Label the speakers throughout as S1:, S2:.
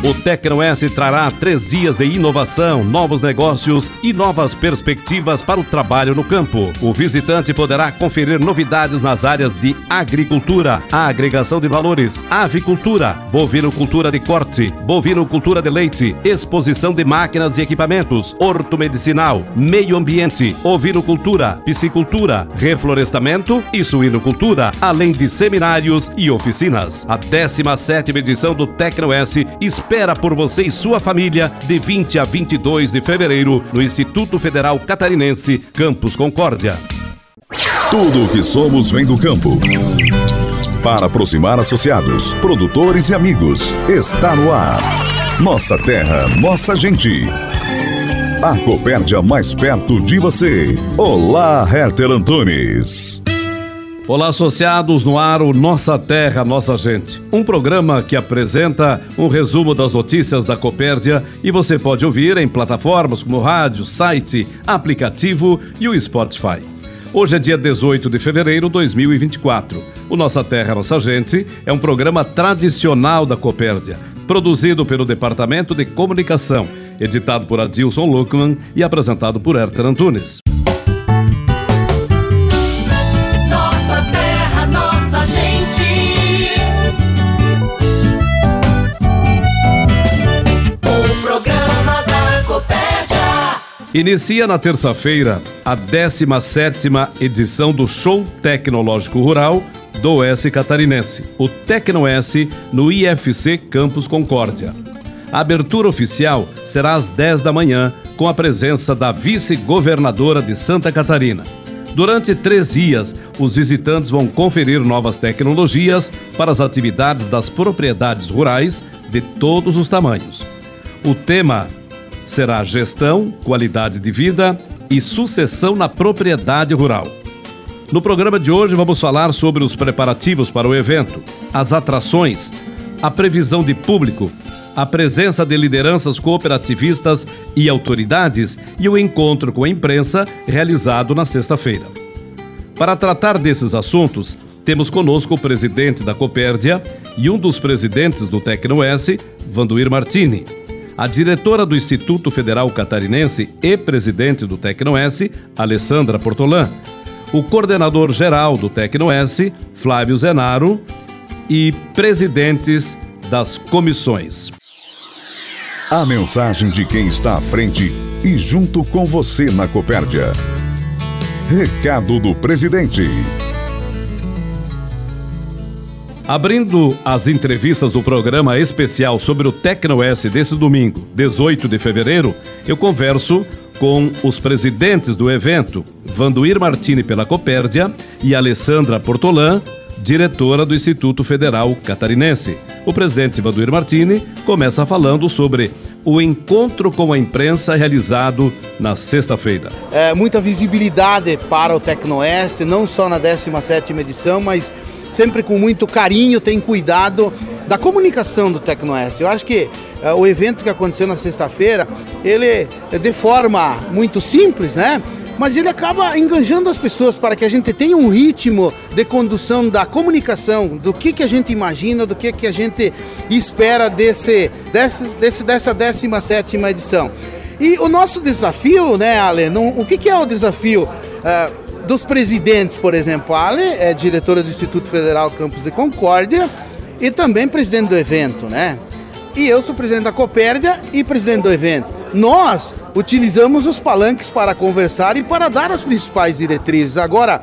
S1: O TecnoS trará três dias de inovação, novos negócios e novas perspectivas para o trabalho no campo. O visitante poderá conferir novidades nas áreas de agricultura, agregação de valores, avicultura, bovinocultura de corte, bovinocultura de leite, exposição de máquinas e equipamentos, ortomedicinal, meio ambiente, ovinocultura, piscicultura, reflorestamento e suinocultura, além de seminários e oficinas. A 17 edição do TecnoS espera por você e sua família de 20 a 22 de fevereiro no Instituto Federal Catarinense, Campus Concórdia.
S2: Tudo o que somos vem do campo. Para aproximar associados, produtores e amigos, está no ar. Nossa terra, nossa gente. A Copérdia mais perto de você. Olá, Herter Antunes.
S1: Olá, associados no ar, o Nossa Terra, Nossa Gente. Um programa que apresenta um resumo das notícias da Copérdia e você pode ouvir em plataformas como rádio, site, aplicativo e o Spotify. Hoje é dia 18 de fevereiro de 2024. O Nossa Terra, Nossa Gente é um programa tradicional da Copérdia, produzido pelo Departamento de Comunicação, editado por Adilson Luckman e apresentado por Herter Antunes. Inicia na terça-feira a 17ª edição do Show Tecnológico Rural do Oeste Catarinense, o Tecno-S, no IFC Campus Concórdia. A abertura oficial será às 10 da manhã, com a presença da vice-governadora de Santa Catarina. Durante três dias, os visitantes vão conferir novas tecnologias para as atividades das propriedades rurais de todos os tamanhos. O tema será gestão, qualidade de vida e sucessão na propriedade rural. No programa de hoje vamos falar sobre os preparativos para o evento, as atrações, a previsão de público, a presença de lideranças cooperativistas e autoridades e o encontro com a imprensa realizado na sexta-feira. Para tratar desses assuntos, temos conosco o presidente da Copérdia e um dos presidentes do Tecno-S, Vanduir Martini a diretora do Instituto Federal Catarinense e presidente do Tecno-S, Alessandra Portolan, o coordenador geral do Tecno-S, Flávio Zenaro, e presidentes das comissões.
S2: A mensagem de quem está à frente e junto com você na Copérdia. Recado do presidente.
S1: Abrindo as entrevistas do programa especial sobre o Tecno-S desse domingo, 18 de fevereiro, eu converso com os presidentes do evento, Vanduir Martini pela Copérdia e Alessandra Portolan, diretora do Instituto Federal Catarinense. O presidente Vanduir Martini começa falando sobre o encontro com a imprensa realizado na sexta-feira.
S3: É, muita visibilidade para o Tecnoeste, não só na 17ª edição, mas sempre com muito carinho, tem cuidado da comunicação do Tecnoeste. Eu acho que uh, o evento que aconteceu na sexta-feira, ele é de forma muito simples, né? Mas ele acaba enganjando as pessoas para que a gente tenha um ritmo de condução da comunicação, do que, que a gente imagina, do que, que a gente espera desse, desse, desse, dessa 17 edição. E o nosso desafio, né, Ale? Não, o que, que é o desafio? Uh, dos presidentes, por exemplo, a Ale é diretora do Instituto Federal Campus de Concórdia e também presidente do evento, né? E eu sou presidente da Copérdia e presidente do evento. Nós utilizamos os palanques para conversar e para dar as principais diretrizes. Agora,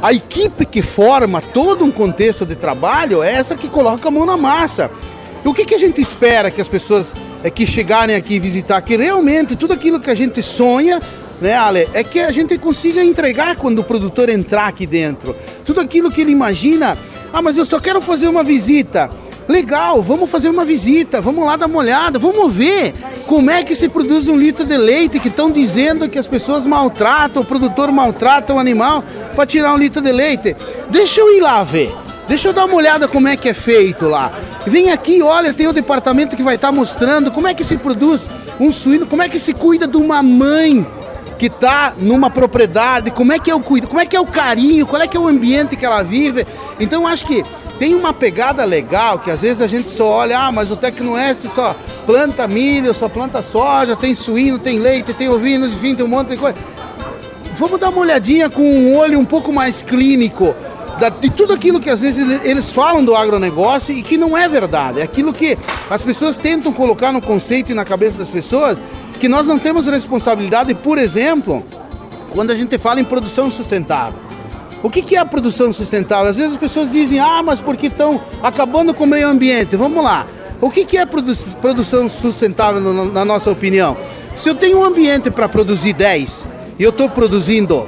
S3: a equipe que forma todo um contexto de trabalho é essa que coloca a mão na massa. O que, que a gente espera que as pessoas é, que chegarem aqui visitar, que realmente tudo aquilo que a gente sonha né, Ale? É que a gente consiga entregar quando o produtor entrar aqui dentro. Tudo aquilo que ele imagina. Ah, mas eu só quero fazer uma visita. Legal, vamos fazer uma visita, vamos lá dar uma olhada, vamos ver como é que se produz um litro de leite que estão dizendo que as pessoas maltratam, o produtor maltrata o animal para tirar um litro de leite. Deixa eu ir lá ver. Deixa eu dar uma olhada como é que é feito lá. Vem aqui, olha, tem o departamento que vai estar mostrando como é que se produz um suíno, como é que se cuida de uma mãe que está numa propriedade, como é que é o como é que é o carinho, qual é que é o ambiente que ela vive. Então acho que tem uma pegada legal que às vezes a gente só olha, ah, mas o Tecnoeste só planta milho, só planta soja, tem suíno, tem leite, tem ovino, enfim, tem um monte de coisa. Vamos dar uma olhadinha com um olho um pouco mais clínico de tudo aquilo que às vezes eles falam do agronegócio e que não é verdade. É aquilo que as pessoas tentam colocar no conceito e na cabeça das pessoas, que nós não temos responsabilidade, por exemplo, quando a gente fala em produção sustentável. O que, é a produção sustentável? Às vezes as pessoas dizem, ah, mas porque estão acabando com o meio ambiente. Vamos lá. O que, é produ produção sustentável na nossa opinião? Se eu tenho um ambiente para produzir 10 e eu estou produzindo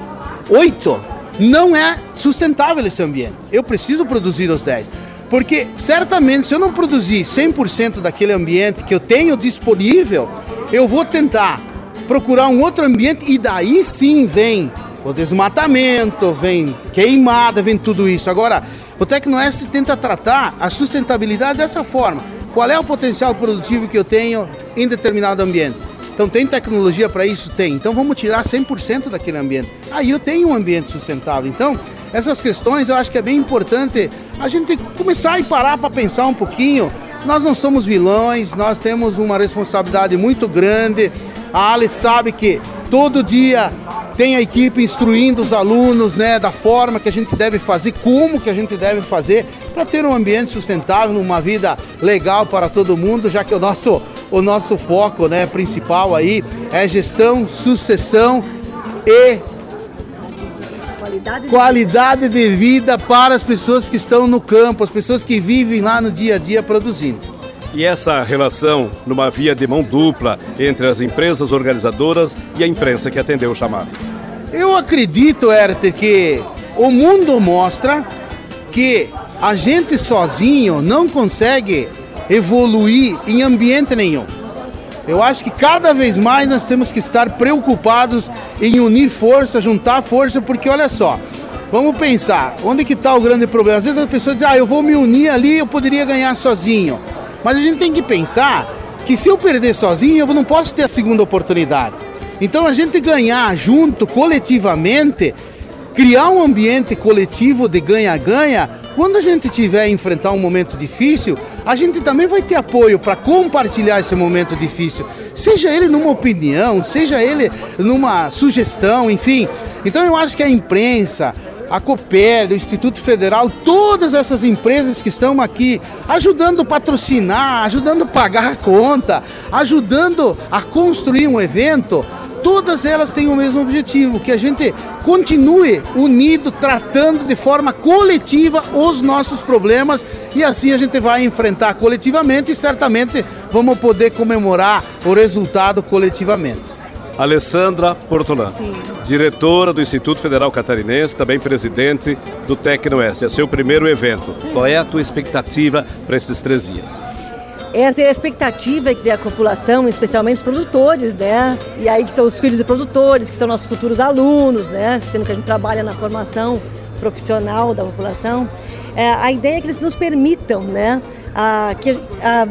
S3: 8, não é sustentável esse ambiente. Eu preciso produzir os 10. Porque certamente se eu não produzir 100% daquele ambiente que eu tenho disponível, eu vou tentar procurar um outro ambiente e daí sim vem o desmatamento, vem queimada, vem tudo isso. Agora, o Tecnoeste tenta tratar a sustentabilidade dessa forma. Qual é o potencial produtivo que eu tenho em determinado ambiente? Então tem tecnologia para isso? Tem. Então vamos tirar 100% daquele ambiente. Aí eu tenho um ambiente sustentável. Então, essas questões eu acho que é bem importante a gente começar e parar para pensar um pouquinho. Nós não somos vilões, nós temos uma responsabilidade muito grande. A Alice sabe que todo dia tem a equipe instruindo os alunos né, da forma que a gente deve fazer, como que a gente deve fazer para ter um ambiente sustentável, uma vida legal para todo mundo, já que o nosso, o nosso foco né, principal aí é gestão, sucessão e qualidade de, qualidade de vida para as pessoas que estão no campo, as pessoas que vivem lá no dia a dia produzindo.
S1: E essa relação numa via de mão dupla entre as empresas organizadoras e a imprensa que atendeu o chamado?
S3: Eu acredito, Herter, que o mundo mostra que a gente sozinho não consegue evoluir em ambiente nenhum. Eu acho que cada vez mais nós temos que estar preocupados em unir força, juntar força, porque olha só, vamos pensar, onde que está o grande problema? Às vezes as pessoas dizem, ah, eu vou me unir ali, eu poderia ganhar sozinho. Mas a gente tem que pensar que se eu perder sozinho, eu não posso ter a segunda oportunidade. Então a gente ganhar junto, coletivamente, criar um ambiente coletivo de ganha-ganha, quando a gente tiver a enfrentar um momento difícil, a gente também vai ter apoio para compartilhar esse momento difícil. Seja ele numa opinião, seja ele numa sugestão, enfim. Então eu acho que a imprensa, a Copel, o Instituto Federal, todas essas empresas que estão aqui ajudando a patrocinar, ajudando a pagar a conta, ajudando a construir um evento, todas elas têm o mesmo objetivo, que a gente continue unido, tratando de forma coletiva os nossos problemas e assim a gente vai enfrentar coletivamente e certamente vamos poder comemorar o resultado coletivamente.
S1: Alessandra Portolan, Sim. diretora do Instituto Federal Catarinense, também presidente do Tecnoeste. É seu primeiro evento. Qual é a tua expectativa para esses três dias?
S4: É ter a expectativa que a população, especialmente os produtores, né? E aí que são os filhos de produtores, que são nossos futuros alunos, né? Sendo que a gente trabalha na formação profissional da população. É, a ideia é que eles nos permitam, né? a, que, a,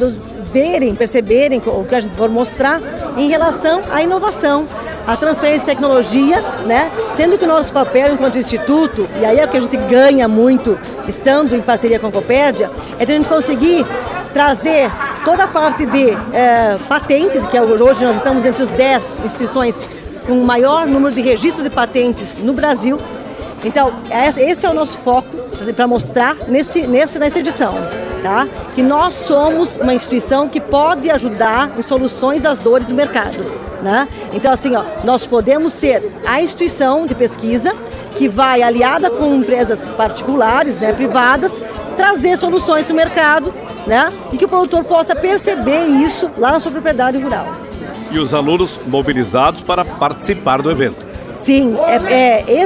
S4: verem, perceberem o que a gente for mostrar em relação à inovação, à transferência de tecnologia, né? sendo que o nosso papel enquanto instituto, e aí é o que a gente ganha muito estando em parceria com a Copérdia, é de a gente conseguir trazer toda a parte de é, patentes, que é hoje nós estamos entre os 10 instituições com o maior número de registros de patentes no Brasil. Então, esse é o nosso foco para mostrar nesse, nesse, nessa edição tá? Que nós somos uma instituição que pode ajudar em soluções às dores do mercado, né? Então assim, ó, nós podemos ser a instituição de pesquisa que vai aliada com empresas particulares, né, privadas, trazer soluções para o mercado, né? E que o produtor possa perceber isso lá na sua propriedade rural.
S1: E os alunos mobilizados para participar do evento.
S4: Sim, é, é, é,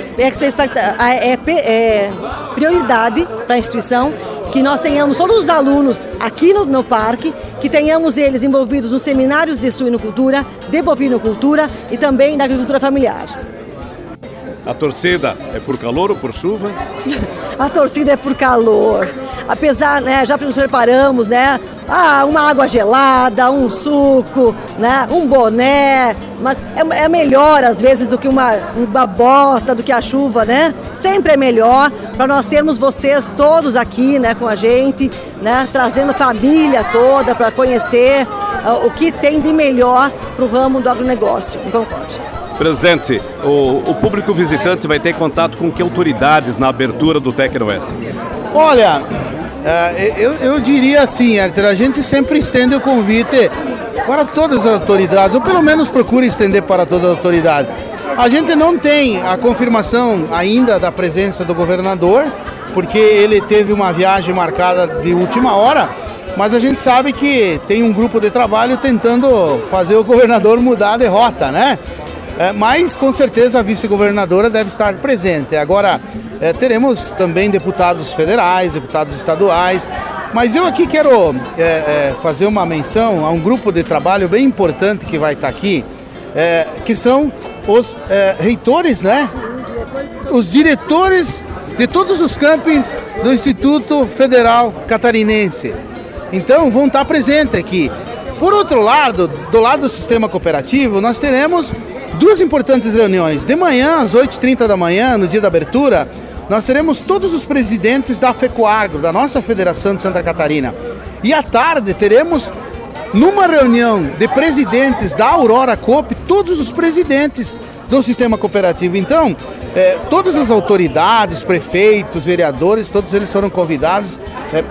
S4: é, é prioridade para a instituição que nós tenhamos todos os alunos aqui no, no parque, que tenhamos eles envolvidos nos seminários de suinocultura, de bovinocultura e também da agricultura familiar.
S1: A torcida é por calor ou por chuva?
S4: a torcida é por calor. Apesar, né, já nos preparamos, né, ah, uma água gelada, um suco, né, um boné, mas é, é melhor às vezes do que uma, uma bota, do que a chuva, né? Sempre é melhor para nós termos vocês todos aqui, né, com a gente, né, trazendo família toda para conhecer uh, o que tem de melhor para o ramo do agronegócio em Concórdia.
S1: Presidente, o, o, público visitante vai ter contato com que autoridades na abertura do Tecnoeste?
S3: Olha, é, eu, eu diria assim, Arthur, a gente sempre estende o convite para todas as autoridades, ou pelo menos procura estender para todas as autoridades. A gente não tem a confirmação ainda da presença do governador, porque ele teve uma viagem marcada de última hora, mas a gente sabe que tem um grupo de trabalho tentando fazer o governador mudar a derrota, né? É, mas com certeza a vice-governadora deve estar presente. Agora, é, teremos também deputados federais, deputados estaduais, mas eu aqui quero é, é, fazer uma menção a um grupo de trabalho bem importante que vai estar aqui, é, que são os é, reitores, né? Os diretores de todos os campings do Instituto Federal Catarinense. Então vão estar presentes aqui. Por outro lado, do lado do sistema cooperativo, nós teremos duas importantes reuniões. De manhã, às 8h30 da manhã, no dia da abertura, nós teremos todos os presidentes da FECOAGRO, da nossa Federação de Santa Catarina. E à tarde teremos, numa reunião de presidentes da Aurora Coop, todos os presidentes do sistema cooperativo. Então, eh, todas as autoridades, prefeitos, vereadores, todos eles foram convidados, eh,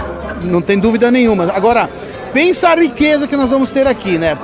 S3: não tem dúvida nenhuma. Agora, pensa a riqueza que nós vamos ter aqui, né?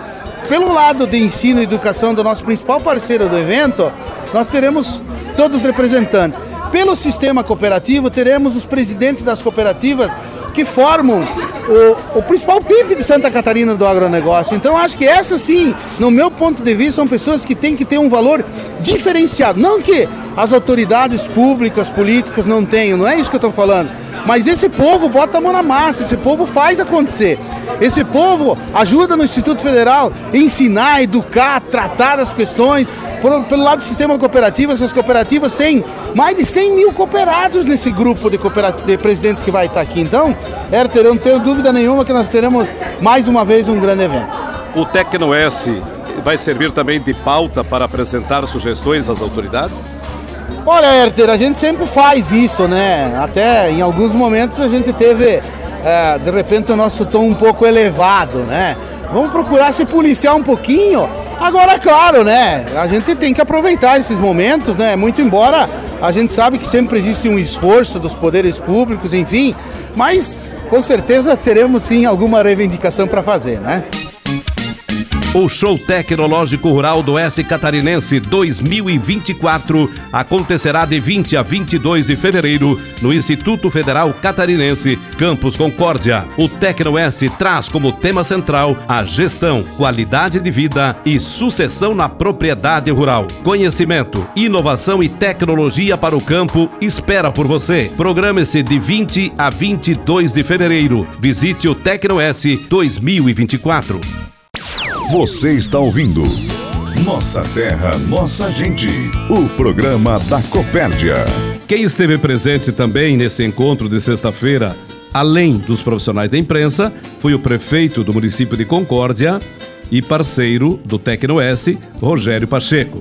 S3: Pelo lado de ensino e educação do nosso principal parceiro do evento, nós teremos todos os representantes. Pelo sistema cooperativo, teremos os presidentes das cooperativas que formam o, o, principal PIB de Santa Catarina do agronegócio. Então, acho que essas sim, no meu ponto de vista, são pessoas que têm que ter um valor diferenciado. Não que as autoridades públicas, políticas não tenham, não é isso que eu estou falando. Mas esse povo bota a mão na massa, esse povo faz acontecer. Esse povo ajuda no Instituto Federal a ensinar, educar, tratar das questões, pelo lado do sistema cooperativo, essas cooperativas têm mais de 100 mil cooperados nesse grupo de, de presidentes que vai estar aqui. Então, Herter, eu não tenho dúvida nenhuma que nós teremos mais uma vez um grande evento.
S1: O Tecno-S vai servir também de pauta para apresentar sugestões às autoridades?
S3: Olha, Herter, a gente sempre faz isso, né? Até em alguns momentos a gente teve, é, de repente, o nosso tom um pouco elevado, né? Vamos procurar se policiar um pouquinho Agora, claro, né? A gente tem que aproveitar esses momentos, né? Muito embora a gente sabe que sempre existe um esforço dos poderes públicos, enfim, mas com certeza teremos sim alguma reivindicação para fazer, né?
S1: O Show Tecnológico Rural do S Catarinense 2024 acontecerá de 20 a 22 de fevereiro no Instituto Federal Catarinense, Campus Concórdia. O Tecno S traz como tema central a gestão, qualidade de vida e sucessão na propriedade rural. Conhecimento, inovação e tecnologia para o campo espera por você. Programe-se de 20 a 22 de fevereiro. Visite o Tecno S 2024.
S2: Você está ouvindo Nossa Terra, Nossa Gente, o programa da Copérdia.
S1: Quem esteve presente também nesse encontro de sexta-feira, além dos profissionais da imprensa, foi o prefeito do município de Concórdia e parceiro do Tecno-S, Rogério Pacheco.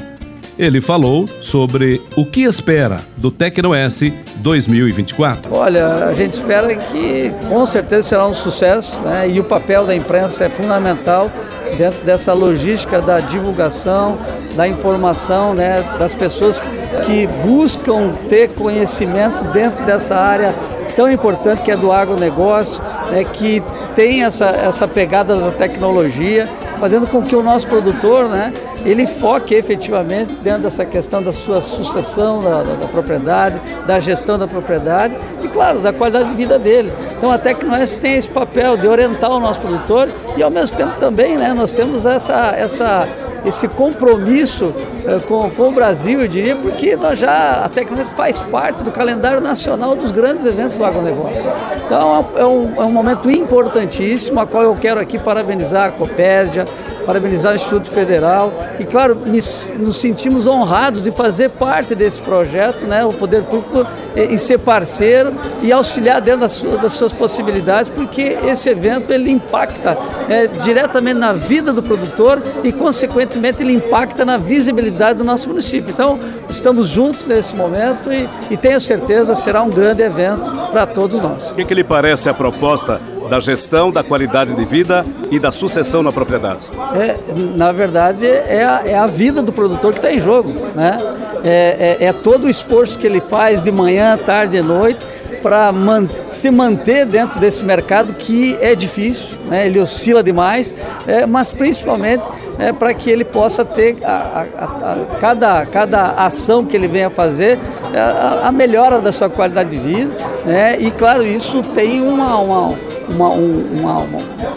S1: Ele falou sobre o que espera do Tecno-S 2024.
S5: Olha, a gente espera que com certeza será um sucesso né? e o papel da imprensa é fundamental dentro dessa logística da divulgação, da informação, né, das pessoas que buscam ter conhecimento dentro dessa área tão importante que é do agronegócio, né, que tem essa, essa pegada da tecnologia, fazendo com que o nosso produtor, né, ele foque efetivamente dentro dessa questão da sua sucessão da, da, da, propriedade, da gestão da propriedade e, claro, da qualidade de vida dele. Então, que nós tem esse papel de orientar o nosso produtor e, ao mesmo tempo, também, né, nós temos essa, essa esse compromisso eh, com, com o Brasil, eu diria, porque nós já, a tecnologia faz parte do calendário nacional dos grandes eventos do agronegócio. Então é um, é um momento importantíssimo, a qual eu quero aqui parabenizar a Copérdia, parabenizar o Instituto Federal e, claro, nos sentimos honrados de fazer parte desse projeto, né, o Poder Público, e, ser parceiro e auxiliar dentro das, das suas possibilidades, porque esse evento ele impacta é, diretamente na vida do produtor e, consequentemente, ele impacta na visibilidade do nosso município. Então, estamos juntos nesse momento e, e tenho certeza será um grande evento para todos nós.
S1: O que, que lhe parece a proposta da gestão, da qualidade de vida e da sucessão na propriedade?
S5: É, na verdade, é a, é a vida do produtor que está em jogo. Né? É, é, é todo o esforço que ele faz de manhã, tarde e noite para man se manter dentro desse mercado que é difícil, né? ele oscila demais, é, mas principalmente é, para que ele possa ter a, a, a, cada, cada ação que ele venha fazer é, a, melhora da sua qualidade de vida. Né? E claro, isso tem uma, uma uma, uma,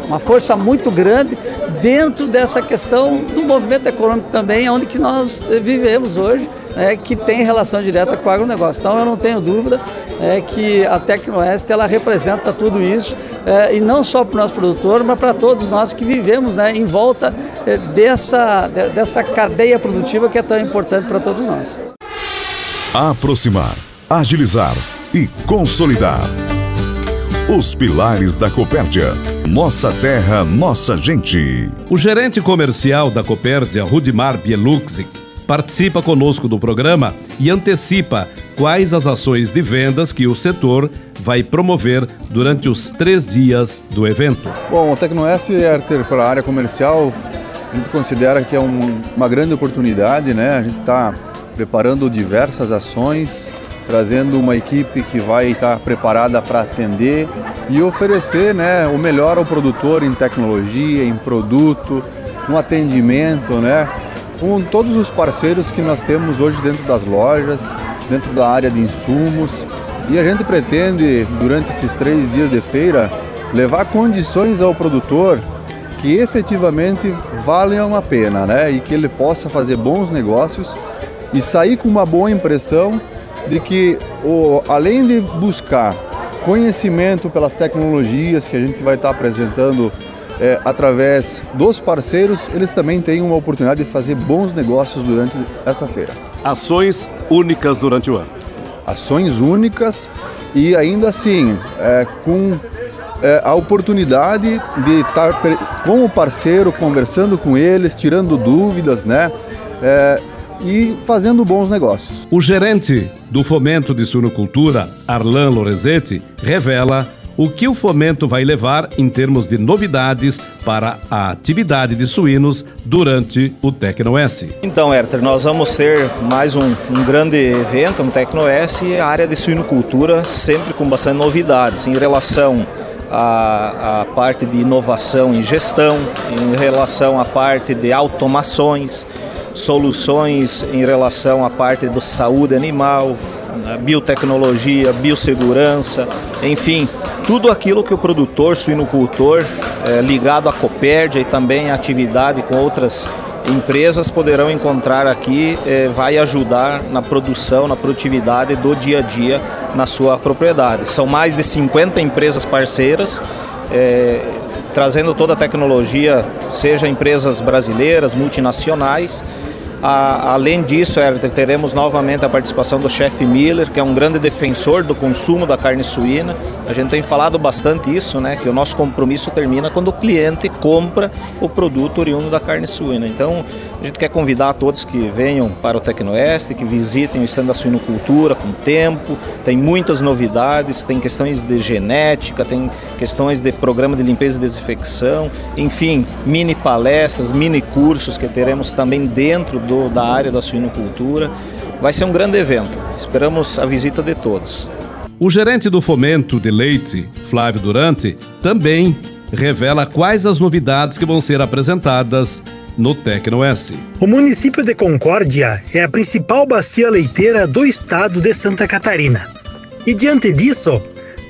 S5: uma força muito grande dentro dessa questão do movimento econômico também, onde que nós vivemos hoje, é, que tem relação direta com o agronegócio. Então eu não tenho dúvida é, que a Tecnoeste ela representa tudo isso, é, e não só para o nosso produtor, mas para todos nós que vivemos né, em volta é, dessa, dessa cadeia produtiva que é tão importante para todos nós.
S2: Aproximar, agilizar e consolidar. Os pilares da Copérdia. Nossa terra, nossa gente.
S1: O gerente comercial da Copérdia, Rudimar Bieluxic, participa conosco do programa e antecipa quais as ações de vendas que o setor vai promover durante os três dias do evento.
S6: Bom, o Tecnoeste para a área comercial, a gente considera que é um, uma grande oportunidade, né? A gente está preparando diversas ações trazendo uma equipe que vai estar preparada para atender e oferecer né, o melhor ao produtor em tecnologia, em produto, no atendimento, né, com todos os parceiros que nós temos hoje dentro das lojas, dentro da área de insumos. E a gente pretende, durante esses três dias de feira, levar condições ao produtor que efetivamente valham a pena, né? E que ele possa fazer bons negócios e sair com uma boa impressão de que o, além de buscar conhecimento pelas tecnologias que a gente vai estar apresentando é, através dos parceiros, eles também têm uma oportunidade de fazer bons negócios durante essa feira.
S1: Ações únicas durante o ano.
S6: Ações únicas e ainda assim é, com é, a oportunidade de estar com o parceiro, conversando com eles, tirando dúvidas, né? E fazendo bons negócios.
S1: O gerente do Fomento de Suinocultura, Arlan Lorenzetti, revela o que o fomento vai levar em termos de novidades para a atividade de suínos durante o Tecnoes.
S7: Então, Herter, nós vamos ter mais um, um grande evento, um Tecnoes, e a área de suinocultura sempre com bastante novidades em relação à, à parte de inovação e gestão, em relação à parte de automações, soluções em relação à parte da saúde animal, biotecnologia, biossegurança, enfim, tudo aquilo que o produtor suinocultor é, ligado à Copérdia e também à atividade com outras empresas poderão encontrar aqui, é, vai ajudar na produção, na produtividade do dia a dia na sua propriedade. São mais de 50 empresas parceiras. É, trazendo toda a tecnologia, seja empresas brasileiras, multinacionais, a, além disso, Everton, teremos novamente a participação do chefe Miller, que é um grande defensor do consumo da carne suína. A gente tem falado bastante isso, né? Que o nosso compromisso termina quando o cliente compra o produto oriundo da carne suína. Então, a gente quer convidar todos que venham para o Tecnoeste, que visitem o stand da suinocultura com tempo. Tem muitas novidades, tem questões de genética, tem questões de programa de limpeza e desinfecção, enfim, mini palestras, mini cursos que teremos também dentro do do, da área da suinocultura. Vai ser um grande evento. Esperamos a visita de todos.
S1: O gerente do fomento de leite, Flávio Durante, também revela quais as novidades que vão ser apresentadas no Tecnoes.
S8: O município de Concórdia é a principal bacia leiteira do estado de Santa Catarina. E diante disso,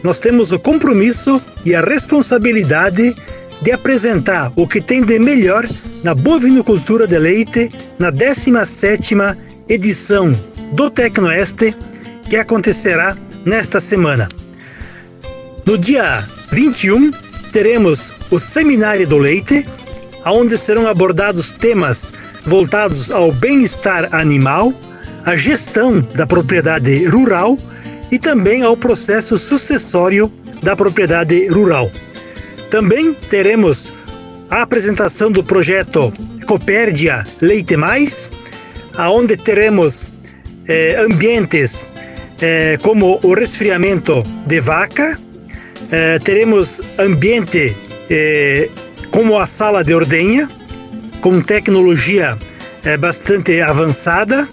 S8: nós temos o compromisso e a responsabilidade de apresentar o que tem de melhor na bovinocultura de leite na 17ª edição do Tecnoeste, que acontecerá nesta semana. No dia 21, teremos o Seminário do Leite, onde serão abordados temas voltados ao bem-estar animal, à gestão da propriedade rural e também ao processo sucessório da propriedade rural. Também teremos a apresentação do projeto Copérdia Leite Mais, aonde teremos eh, ambientes eh, como o resfriamento de vaca, eh, teremos ambiente como a sala de ordenha, com tecnologia bastante avançada.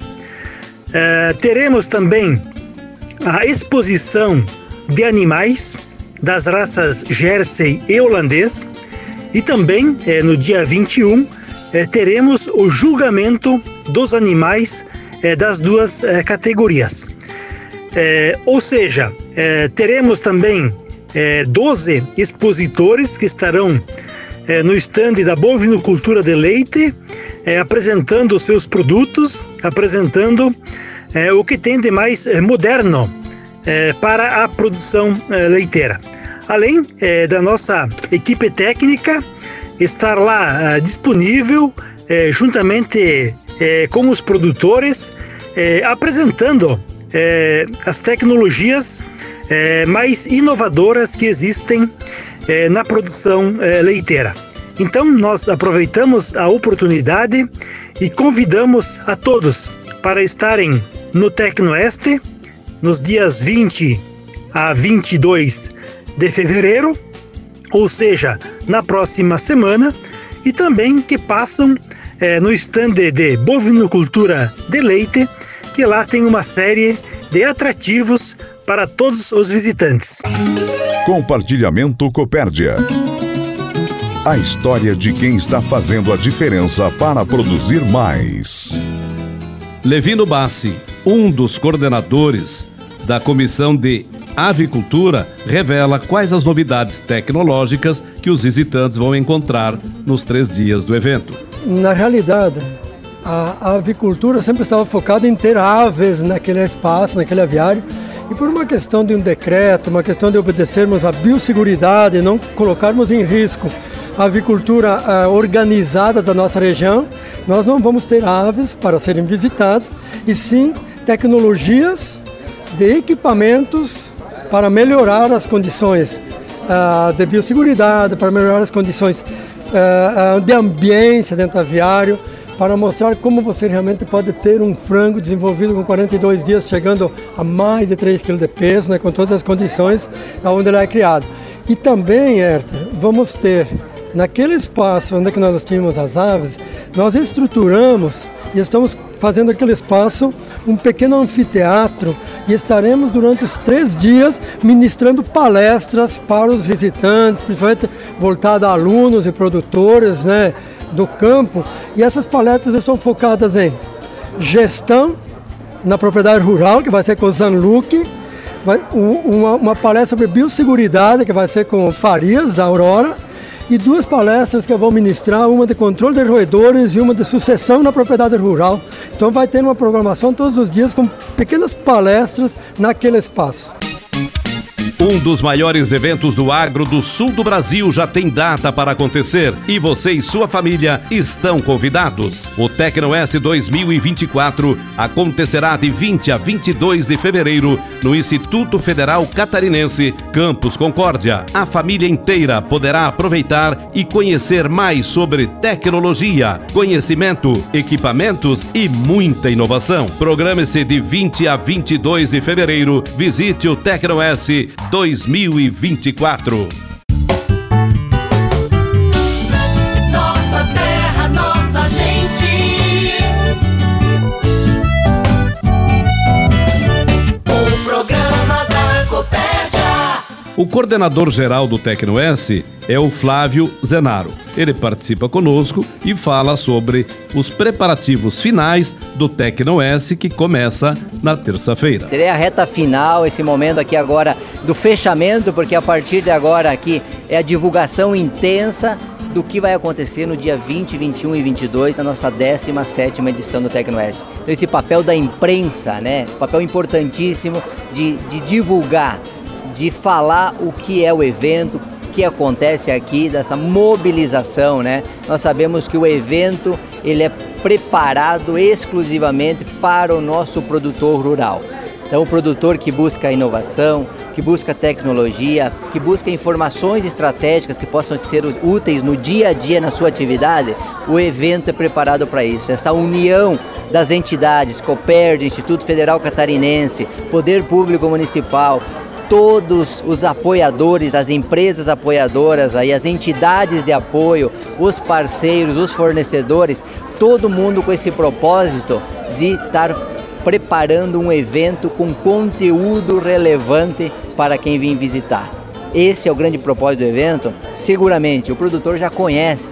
S8: Teremos também a exposição de animais das raças Jersey e holandês. E também eh, no dia 21 eh, teremos o julgamento dos animais eh, das duas categorias. ou seja, teremos também 12 expositores que estarão no estande da bovinocultura de leite, apresentando seus produtos, apresentando o que tem de mais moderno para a produção leiteira além é, da nossa equipe técnica estar lá é, disponível é, juntamente é, com os produtores, é, apresentando é, as tecnologias mais inovadoras que existem na produção leiteira. Então, nós aproveitamos a oportunidade e convidamos a todos para estarem no Tecnoeste nos dias 20 a 22 de fevereiro, ou seja, na próxima semana, e também que passam é, no stand de bovinocultura de leite, que lá tem uma série de atrativos para todos os visitantes.
S2: Compartilhamento Copérdia. A história de quem está fazendo a diferença para produzir mais.
S1: Levino Bassi, um dos coordenadores da Comissão de Avicultura revela quais as novidades tecnológicas que os visitantes vão encontrar nos três dias do evento.
S9: Na realidade, a avicultura sempre estava focada em ter aves naquele espaço, naquele aviário, e por uma questão de um decreto, uma questão de obedecermos à biosseguridade e não colocarmos em risco a avicultura uh, organizada da nossa região, nós não vamos ter aves para serem visitadas, e sim tecnologias de equipamentos para melhorar as condições uh, de biosseguridade, para melhorar as condições uh, de ambiência dentro do aviário, para mostrar como você realmente pode ter um frango desenvolvido com 42 dias, chegando a mais de 3 kg de peso, né, com todas as condições onde ele é criado. E também, Herter, vamos ter, naquele espaço onde nós tínhamos as aves, nós estruturamos e estamos fazendo aquele espaço um pequeno anfiteatro e estaremos durante os três dias ministrando palestras para os visitantes, principalmente voltadas a alunos e produtores né, do campo. E essas palestras estão focadas em gestão na propriedade rural, que vai ser com o Zanluc, uma, uma palestra sobre biosseguridade, que vai ser com Farias, da Aurora, e duas palestras que eu vou ministrar, uma de controle de roedores e uma de sucessão na propriedade rural. Então vai ter uma programação todos os dias com pequenas palestras naquele espaço.
S1: Um dos maiores eventos do agro do sul do Brasil já tem data para acontecer e você e sua família estão convidados. O Tecno S 2024 acontecerá de 20 a 22 de fevereiro no Instituto Federal Catarinense, Campus Concórdia. A família inteira poderá aproveitar e conhecer mais sobre tecnologia, conhecimento, equipamentos e muita inovação. Programe-se de 20 a 22 de fevereiro. Visite o Tecno S 2024.
S10: O programa da Copérdia.
S1: O coordenador geral do TecnoS é o Flávio Zenaro. Ele participa conosco e fala sobre os preparativos finais do TecnoS que começa na terça-feira.
S11: É a reta final, esse momento aqui agora do fechamento, porque a partir de agora aqui é a divulgação intensa do que vai acontecer no dia 20, 21 e 22 na nossa 17ª edição do TecnoS. Então esse papel da imprensa, né, papel importantíssimo de, de divulgar, de falar o que é o evento, o que acontece aqui, dessa mobilização, né? Nós sabemos que o evento ele é preparado exclusivamente para o nosso produtor rural. Então, o produtor que busca inovação, que busca tecnologia, que busca informações estratégicas que possam ser úteis no dia a dia na sua atividade, o evento é preparado para isso. Essa união das entidades, COPERD, Instituto Federal Catarinense, Poder Público Municipal, todos os apoiadores, as empresas apoiadoras, aí, as entidades de apoio, os parceiros, os fornecedores, todo mundo com esse propósito de estar preparando um evento com conteúdo relevante para quem vem visitar. Esse é o grande propósito do evento. Seguramente o produtor já conhece,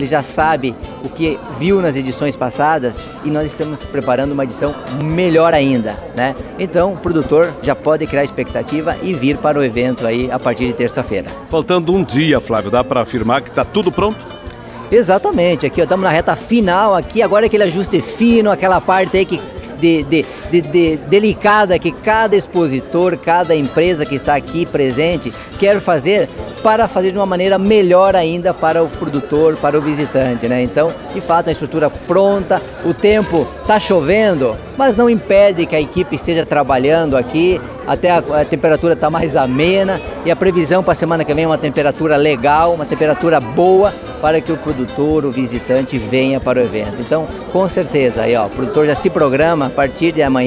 S11: ele já sabe o que viu nas edições passadas e nós estamos preparando uma edição melhor ainda, né? Então, o produtor já pode criar expectativa e vir para o evento aí a partir de terça-feira.
S1: Faltando um dia, Flávio, dá para afirmar que está tudo pronto?
S11: Exatamente, aqui estamos na reta final aqui, agora aquele ajuste fino, aquela parte aí que de, de, de, de, delicada que cada expositor, cada empresa que está aqui presente quer fazer para fazer de uma maneira melhor ainda para o produtor, para o visitante, né? Então, de fato, a estrutura pronta, o tempo está chovendo, mas não impede que a equipe esteja trabalhando aqui, até a, a temperatura está mais amena e a previsão para a semana que vem é uma temperatura legal, uma temperatura boa para que o produtor, o visitante venha para o evento. Então, com certeza, aí, ó, o produtor já se programa a partir de amanhã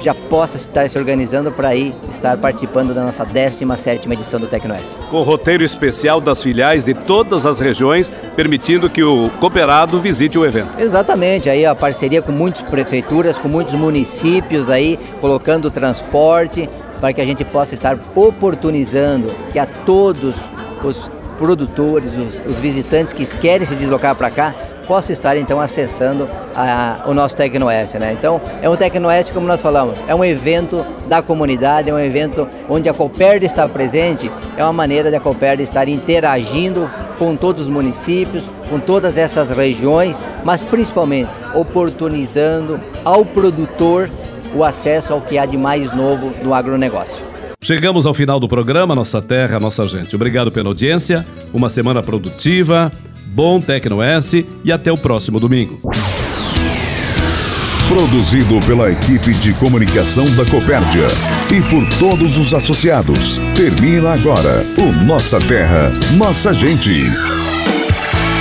S11: já possa estar se organizando para ir estar participando da nossa 17ª edição do Tecnoeste.
S1: Com roteiro especial das filiais de todas as regiões, permitindo que o cooperado visite o evento.
S11: Exatamente, aí a parceria com muitas prefeituras, com muitos municípios aí, colocando transporte para que a gente possa estar oportunizando que a todos os produtores, os, os visitantes que querem se deslocar para cá, possa estar então acessando a, o nosso Tecnoeste. Né? Então é um Tecnoeste, como nós falamos, é um evento da comunidade, é um evento onde a Coperd está presente, é uma maneira da Coperd estar interagindo com todos os municípios, com todas essas regiões, mas principalmente oportunizando ao produtor o acesso ao que há de mais novo no agronegócio.
S1: Chegamos ao final do programa Nossa Terra, Nossa Gente. Obrigado pela audiência, uma semana produtiva, bom Tecno S e até o próximo domingo.
S2: Produzido pela equipe de comunicação da Copérdia e por todos os associados. Termina agora o Nossa Terra, Nossa Gente.